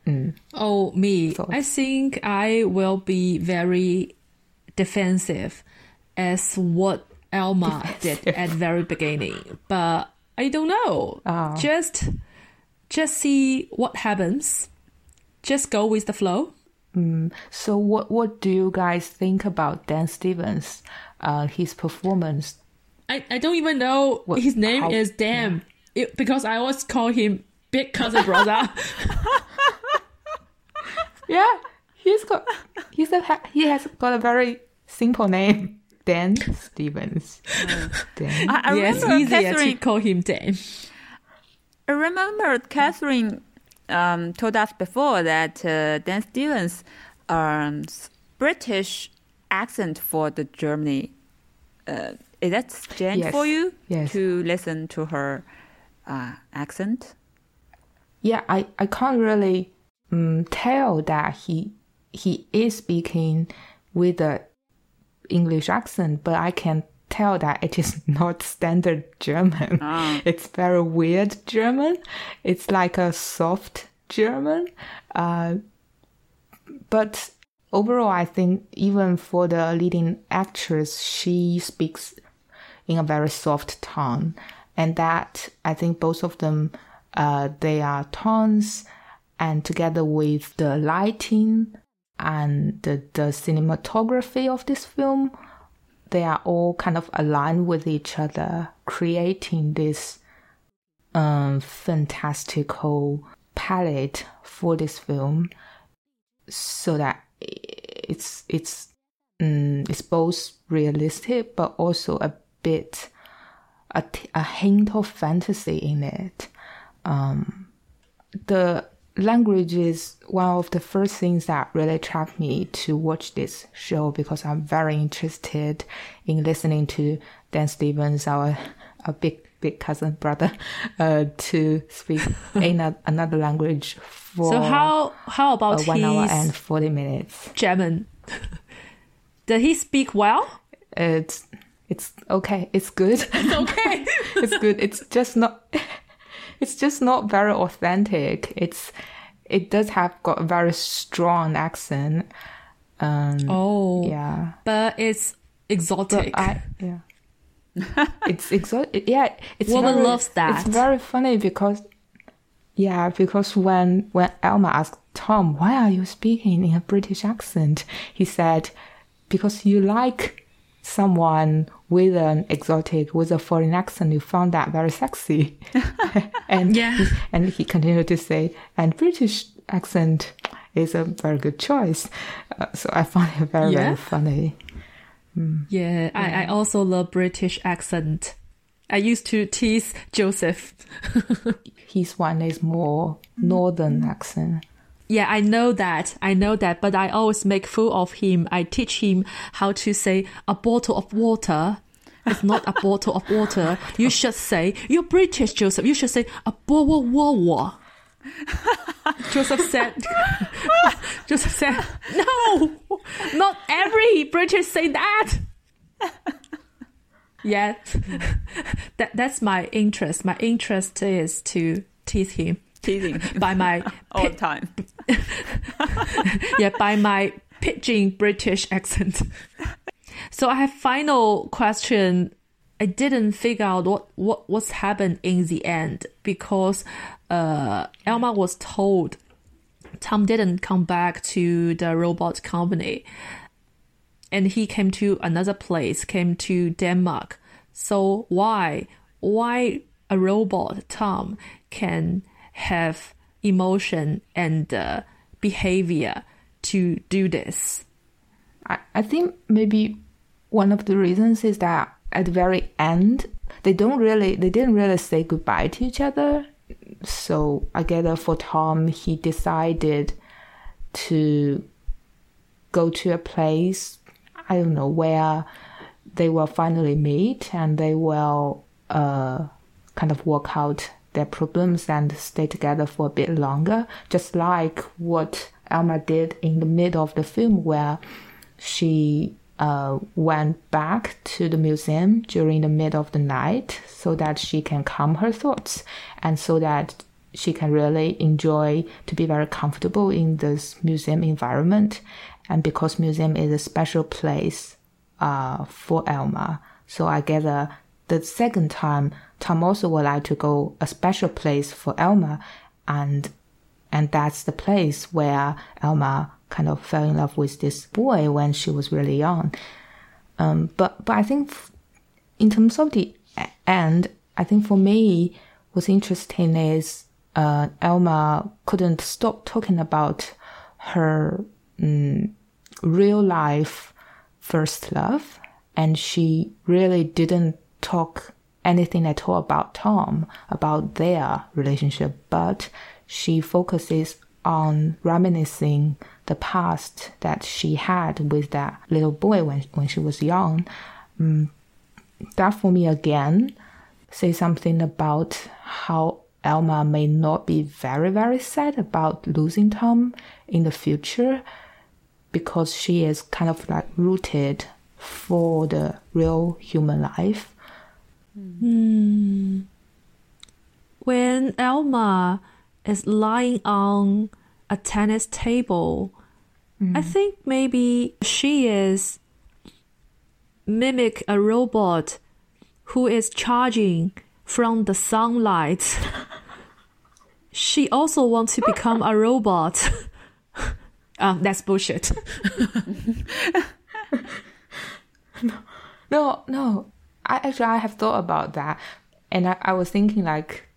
mm, Oh, me. Thoughts? I think I will be very defensive as what Elma did at very beginning. But I don't know. Oh. Just just see what happens. Just go with the flow. so what what do you guys think about Dan Stevens? Uh, his performance. I, I don't even know What- his name how- is Damn. It, because I always call him Big Cousin Brother. Yeah, he's got he's a he has got a very simple name. Dan Stevens. Dan. I, I yeah, it's remember easier to Catherine call him Dan. I remember Catherine um, told us before that uh, Dan Stevens' um, British accent for the Germany. Uh, is that strange Yes. for you Yes. to listen to her uh, accent? yeah, I, I can't really um, tell that he he is speaking with a English accent, but I can tell that it is not standard German. It's very weird German. It's like a soft German. Uh, but overall, I think even for the leading actress, she speaks in a very soft tone, and that I think both of them, uh, they are tones, and together with the lighting and the, the cinematography of this film, they are all kind of aligned with each other, creating this um, fantastical palette for this film, so that it's it's um, it's both realistic but also a bit a, t- a hint of fantasy in it. Um, the language is one of the first things that really attract me to watch this show because I'm very interested in listening to Dan Stevens, our, our big big cousin brother, uh, to speak in a, another language for So how how about uh, one hour and forty minutes. German? Did he speak well? It's it's okay. It's good. It's okay. it's good. It's just not. It's just not very authentic. It's it does have got a very strong accent. Um, oh, yeah, but it's but exotic. I yeah. it's exotic. Yeah, it's Woman very, loves that. It's very funny because yeah, because when when Elma asked Tom, "Why are you speaking in a British accent?" he said, "Because you like." Someone with an exotic, with a foreign accent, you found that very sexy. and Yeah. and he continued to say, and British accent is a very good choice. Uh, so I found it very, Yeah. very funny. yeah, I, I also love British accent. I used to tease Joseph. His one is more northern accent. Yeah, I know that. I know that, but I always make fool of him. I teach him how to say a bottle of water. It's not a bottle of water. You should say, you're British, Joseph. You should say a bottle of water. Joseph said, Joseph said, no, not every British say that. Yeah, that that's my interest. My interest is to tease him Teasing by my all the time. yeah by my pidgin British accent. So I have final question. I didn't figure out what what what's happened in the end because uh, Elma was told Tom didn't come back to the robot company, and he came to another place, came to Denmark. So why why a robot Tom can have emotion and uh, behavior to do this? I, I think maybe one of the reasons is that at the very end they don't really they didn't really say goodbye to each other. So I gather for Tom he decided to go to a place I don't know where they will finally meet and they will uh kind of work out their problems and stay together for a bit longer, just like what Elma did in the middle of the film, where she uh, went back to the museum during the middle of the night so that she can calm her thoughts and so that she can really enjoy to be very comfortable in this museum environment. And because museum is a special place uh, for Elma, so I gather the second time Tom also would like to go a special place for Elma, and and that's the place where Elma kind of fell in love with this boy when she was really young. Um, but but I think in terms of the end, I think for me, what's interesting is uh, Elma couldn't stop talking about her mm, real life first love, and she really didn't talk anything at all about Tom, about their relationship, but she focuses on reminiscing the past that she had with that little boy when, when she was young. Mm, that for me again say something about how Elma may not be very, very sad about losing Tom in the future because she is kind of like rooted for the real human life. When Elma is lying on a tennis table, I think maybe she is mimic a robot who is charging from the sunlight. she also wants to become a robot. um, that's bullshit. No, no. I actually I have thought about that, and I, I was thinking like,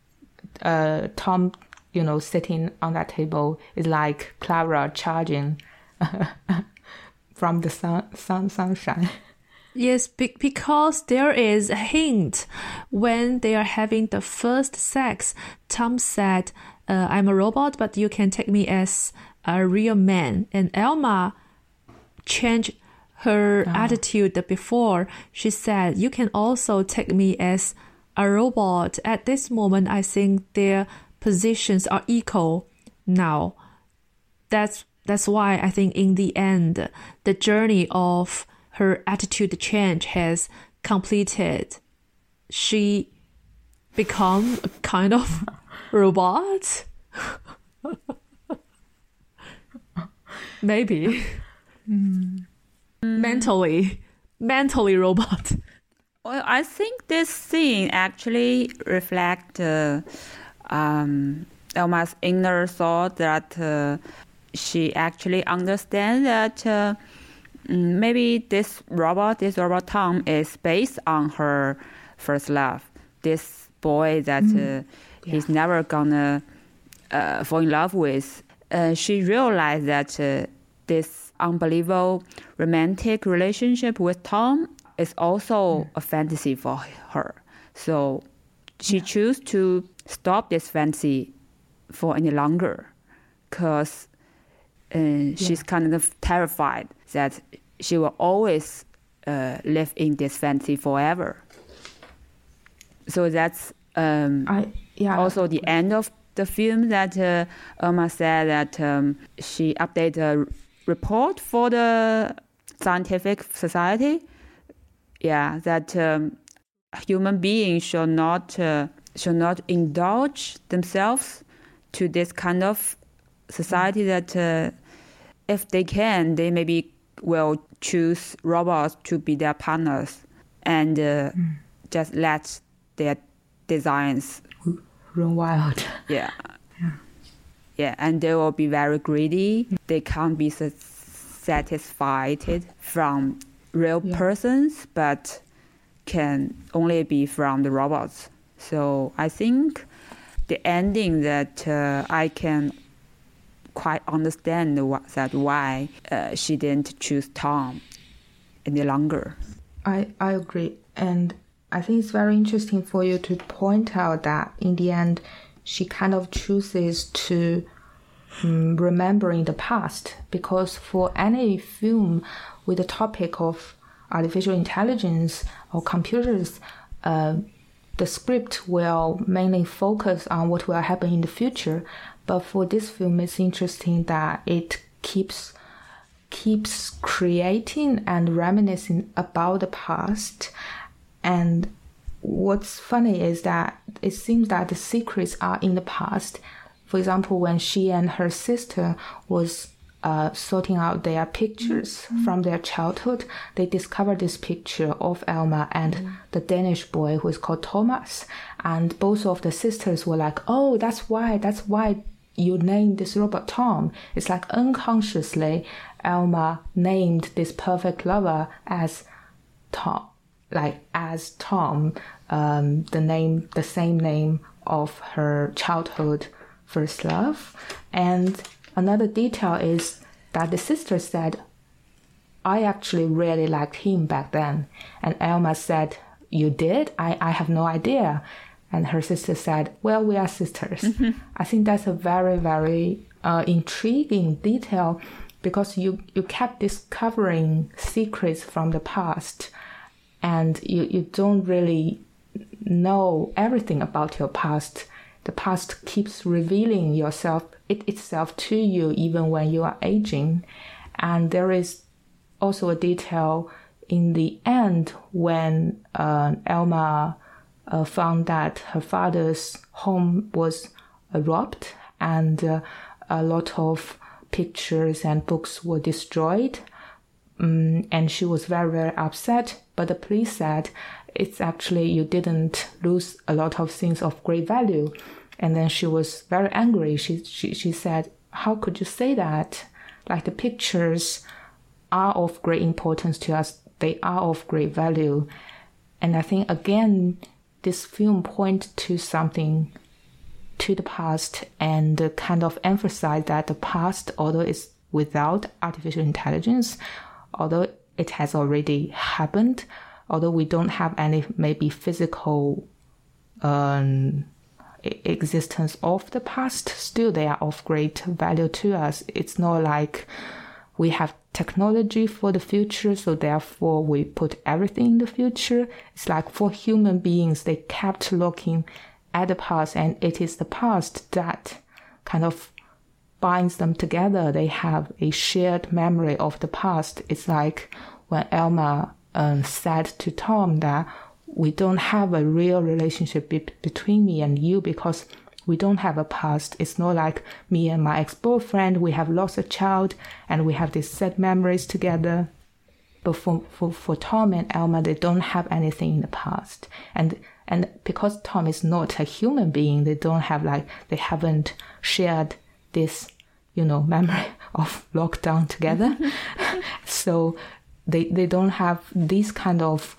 uh, Tom, you know, sitting on that table is like Klara charging from the sun, sun sunshine. Yes, be- because there is a hint when they are having the first sex. Tom said, uh, "I'm a robot, but you can take me as a real man." And Elma changed her oh. attitude before. She said, "You can also take me as a robot." At this moment, I think their positions are equal now. That's that's why I think in the end, the journey of her attitude change has completed. She become a kind of robot. Maybe. Hmm. Mentally. Mentally robot. Well, I think this scene actually reflects uh, um, Elma's inner thought that uh, she actually understands that uh, mm, maybe this robot, this robot Tom, is based on her first love. This boy that uh, he's never gonna uh, fall in love with. Uh, she realized that uh, this unbelievable romantic relationship with Tom is also a fantasy for her. So she chose to stop this fantasy for any longer because uh, she's kind of terrified that she will always uh, live in this fantasy forever. So that's um, I yeah. also the end of the film that uh, Irma said that um, she updated report for the scientific society. Yeah, that um, human beings should not uh, should not indulge themselves to this kind of society that uh, if they can, they maybe will choose robots to be their partners and uh, just let their designs run wild. yeah. Yeah. and they will be very greedy. They can't be satisfied from real Yeah. persons, but can only be from the robots. So I think the ending that uh, I can quite understand what, that why uh, she didn't choose Tom any longer. I, I agree. And I think it's very interesting for you to point out that in the end, she kind of chooses to um, remembering the past because for any film with the topic of artificial intelligence or computers, uh, the script will mainly focus on what will happen in the future. But for this film, it's interesting that it keeps keeps creating and reminiscing about the past. And what's funny is that it seems that the secrets are in the past. For example, when she and her sister was uh, sorting out their pictures from their childhood, they discovered this picture of Elma and the Danish boy who is called Thomas. And both of the sisters were like, "Oh, that's why. That's why you named this robot Tom." It's like unconsciously, Elma named this perfect lover as Tom, like as Tom, um, the name, the same name of her childhood first love. And another detail is that the sister said, I actually really liked him back then. And Elma said, You did? I, I have no idea. And her sister said, Well, we are sisters. I think that's a very, very uh, intriguing detail because you, you kept discovering secrets from the past and you, you don't really know everything about your past. The past keeps revealing yourself it itself to you even when you are aging. And there is also a detail in the end when uh, Elma uh, found that her father's home was robbed and uh, a lot of pictures and books were destroyed. Um, and she was very, very upset. But the police said it's actually you didn't lose a lot of things of great value. And then she was very angry. She, she, she said, How could you say that? Like the pictures are of great importance to us, they are of great value. And I think, again, this film points to something to the past and kind of emphasize that the past, although it's without artificial intelligence, although it has already happened, although we don't have any maybe physical um, existence of the past, still they are of great value to us. It's not like we have technology for the future, so therefore we put everything in the future. It's like for human beings, they kept looking at the past, and it is the past that kind of binds them together. They have a shared memory of the past. It's like when Elma um, said to Tom that we don't have a real relationship be- between me and you because we don't have a past. It's not like me and my ex-boyfriend, we have lost a child and we have these sad memories together. But for, for, for Tom and Elma, they don't have anything in the past. And, and because Tom is not a human being, they don't have like, they haven't shared this, you know, memory of lockdown together. so they they don't have this kind of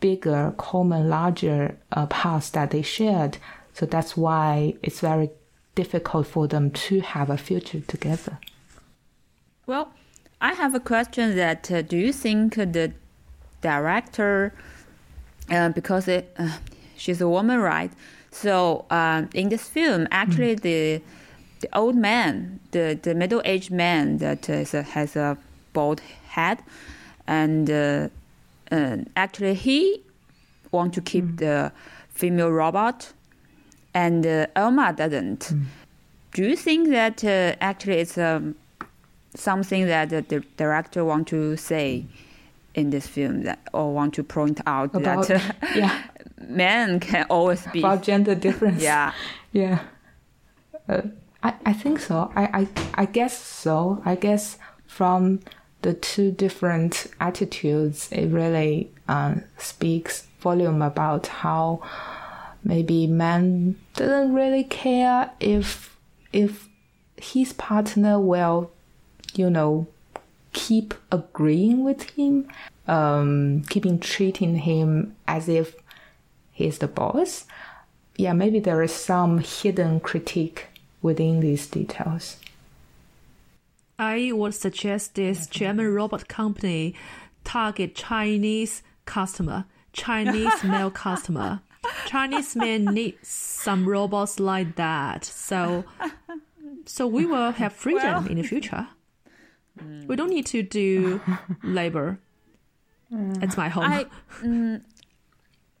bigger, common, larger uh, past that they shared. So that's why it's very difficult for them to have a future together. Well, I have a question that uh, do you think the director, uh, because it, uh, she's a woman, right? So um, in this film, actually, mm. the the old man, the, the middle aged man that uh, has a bald head, and uh, uh, actually he want to keep mm. the female robot, and uh, Elma doesn't. Mm. Do you think that uh, actually it's um, something that the director want to say in this film that or want to point out about, that uh, yeah. men can always be about gender difference? Yeah, yeah. Uh, I, I think so. I, I I guess so. I guess from the two different attitudes, it really uh, speaks volume about how maybe man doesn't really care if if his partner will, you know, keep agreeing with him, um, keeping treating him as if he's the boss. Yeah, maybe there is some hidden critique within these details. I would suggest this German robot company target Chinese customer, Chinese male customer. Chinese men need some robots like that. So, so we will have freedom well, in the future. We don't need to do labor. It's my home. I, mm,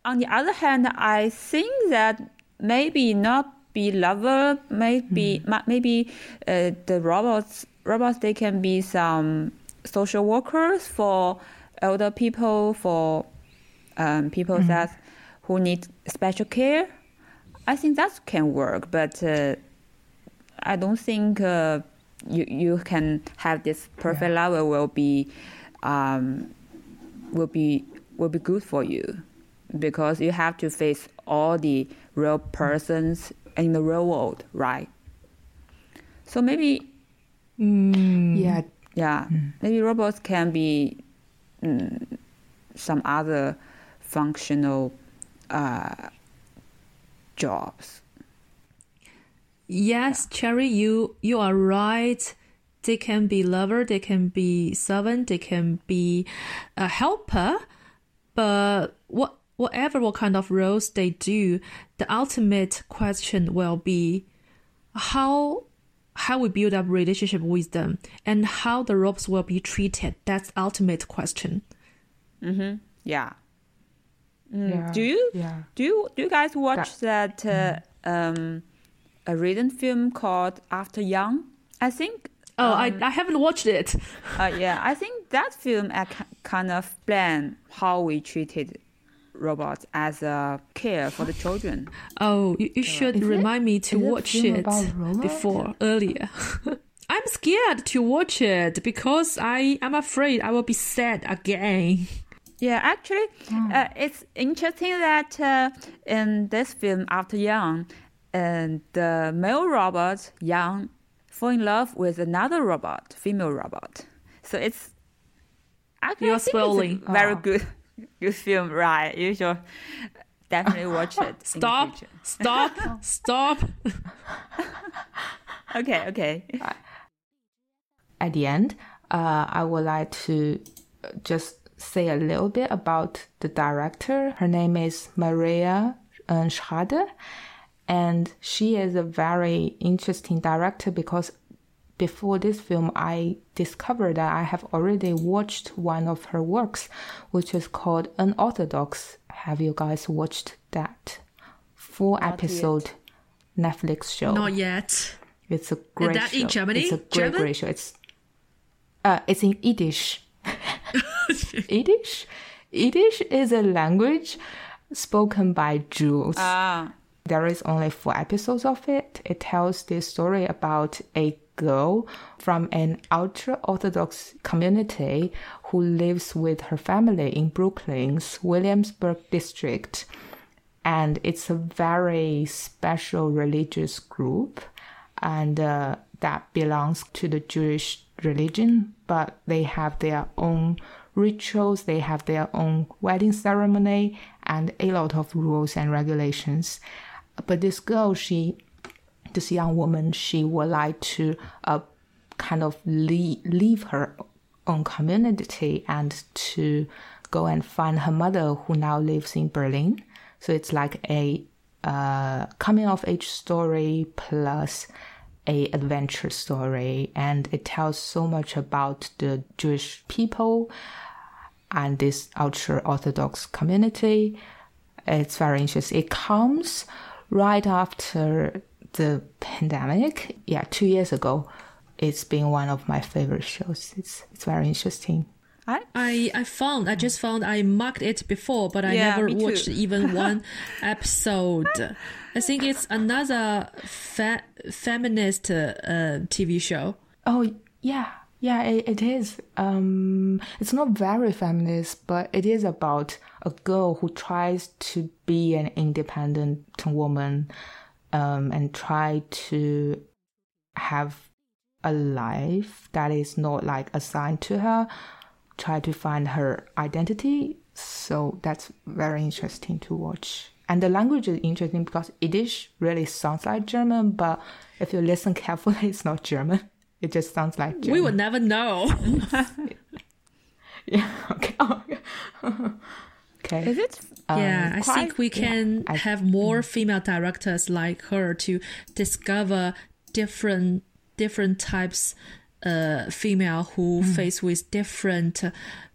on the other hand, I think that maybe not be lover, maybe mm. maybe uh, the robots robots they can be some social workers for elder people, for um, people mm-hmm. that who need special care. I think that can work, but uh, I don't think uh, you you can have this perfect yeah. lover will be um, will be will be good for you because you have to face all the real persons in the real world, right? So maybe Mm. Yeah. Yeah. Mm. Maybe robots can be mm, some other functional uh, jobs. Yes, Cherry, you you are right. They can be lover, they can be servant, they can be a helper, but what whatever what kind of roles they do, the ultimate question will be how how we build up relationship with them and how the robots will be treated. That's ultimate question. Mm-hmm. Yeah. Mm. yeah. Do you yeah. do you do you guys watch that, that uh, mm. um, a recent film called After Yang? I think Oh, I, I haven't watched it. Uh, yeah, I think that film uh, kind of blend how we treated robots as a care for the children. Oh, you, you should Is it? remind me to Is watch film it before earlier. I'm scared to watch it because I am afraid I will be sad again. Yeah, actually, uh, it's interesting that uh, in this film, After Yang, and the male robot Yang fall in love with another robot, female robot. So it's actually You're I think it's a spoiling. very good, good film, right? You should definitely watch it. Stop! Stop! Stop! Okay, okay. at the end, uh, I would like to just say a little bit about the director. Her name is Maria uh, Schrader, and she is a very interesting director because before this film, I discovered that I have already watched one of her works, which is called Unorthodox. Have you guys watched that? Four episode Netflix show. Not yet. It's a great that show. in Germany? It's a great, German? great show. It's uh, it's in Yiddish. Yiddish? Yiddish is a language spoken by Jews. Ah, There is only four episodes of it. It tells this story about a girl from an ultra Orthodox community who lives with her family in Brooklyn's Williamsburg district. And it's a very special religious group, and uh, that belongs to the Jewish religion, but they have their own rituals, they have their own wedding ceremony, and a lot of rules and regulations. But this girl, she, this young woman, she would like to uh, kind of leave, leave her own community and to go and find her mother, who now lives in Berlin. So it's like a uh, coming of age story plus a adventure story, and it tells so much about the Jewish people and this ultra orthodox community. It's very interesting. It comes right after the pandemic. Yeah, two years ago. It's been one of my favorite shows. It's it's very interesting. I, I, I found, I just found I marked it before, but I Yeah, never me too. watched even one episode. I think it's another fe- feminist uh, TV show. Oh yeah, yeah, it, it is. Um, it's not very feminist, but it is about a girl who tries to be an independent woman, um, and try to have a life that is not like assigned to her. Try to find her identity. So that's very interesting to watch. And the language is interesting because Yiddish really sounds like German, but if you listen carefully, it's not German. It just sounds like German. We would never know. Yeah. Okay. okay. is it? yeah, I think we can I- have more female directors like her to discover different different types uh female who face with different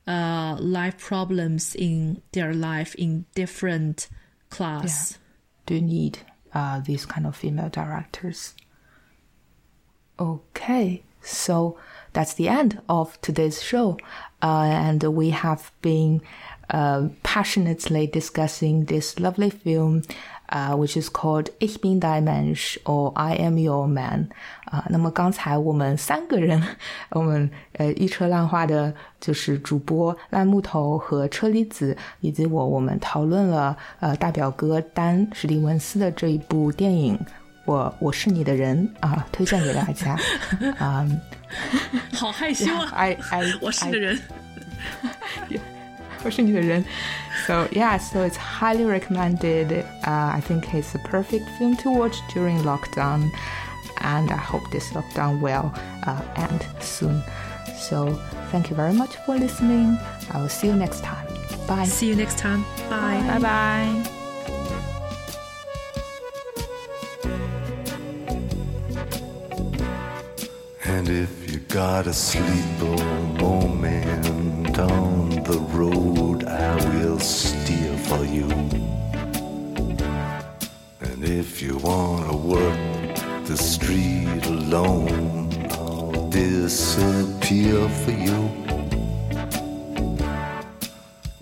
uh life problems in their life in different class. do you need uh, these kind of female directors. Okay, so that's the end of today's show. Uh, and we have been uh, passionately discussing this lovely film, uh, which is called Ich bin dein Mensch or I am your man. 啊、那么刚才我们三个人，我们呃一车烂话的，就是主播烂木头和车厘子，以及我，我们讨论了呃大表哥丹史蒂文斯的这一部电影。我我是你的人啊，推荐给大家啊。好害羞啊！ I I 我是 I- 的人。 我是你的人。So yeah, so it's highly recommended. Uh, I think it's a perfect film to watch during lockdown, and I hope this lockdown will uh, end soon. So thank you very much for listening. I will see you next time. Bye. See you next time. Bye. Bye bye. And if you got a sleeper moment on the road, I will steer for you. And if you wanna work the street alone, I'll disappear for you.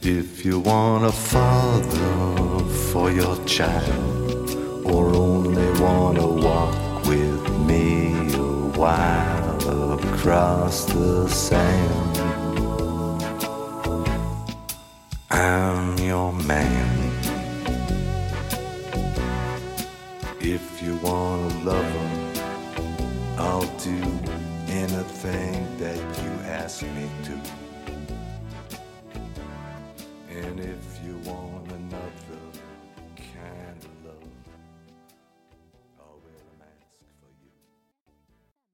If you want a father for your child, or only want to walk with me a while across the sand, I'm your man. If you want to love him, I'll do anything that you ask me to. And if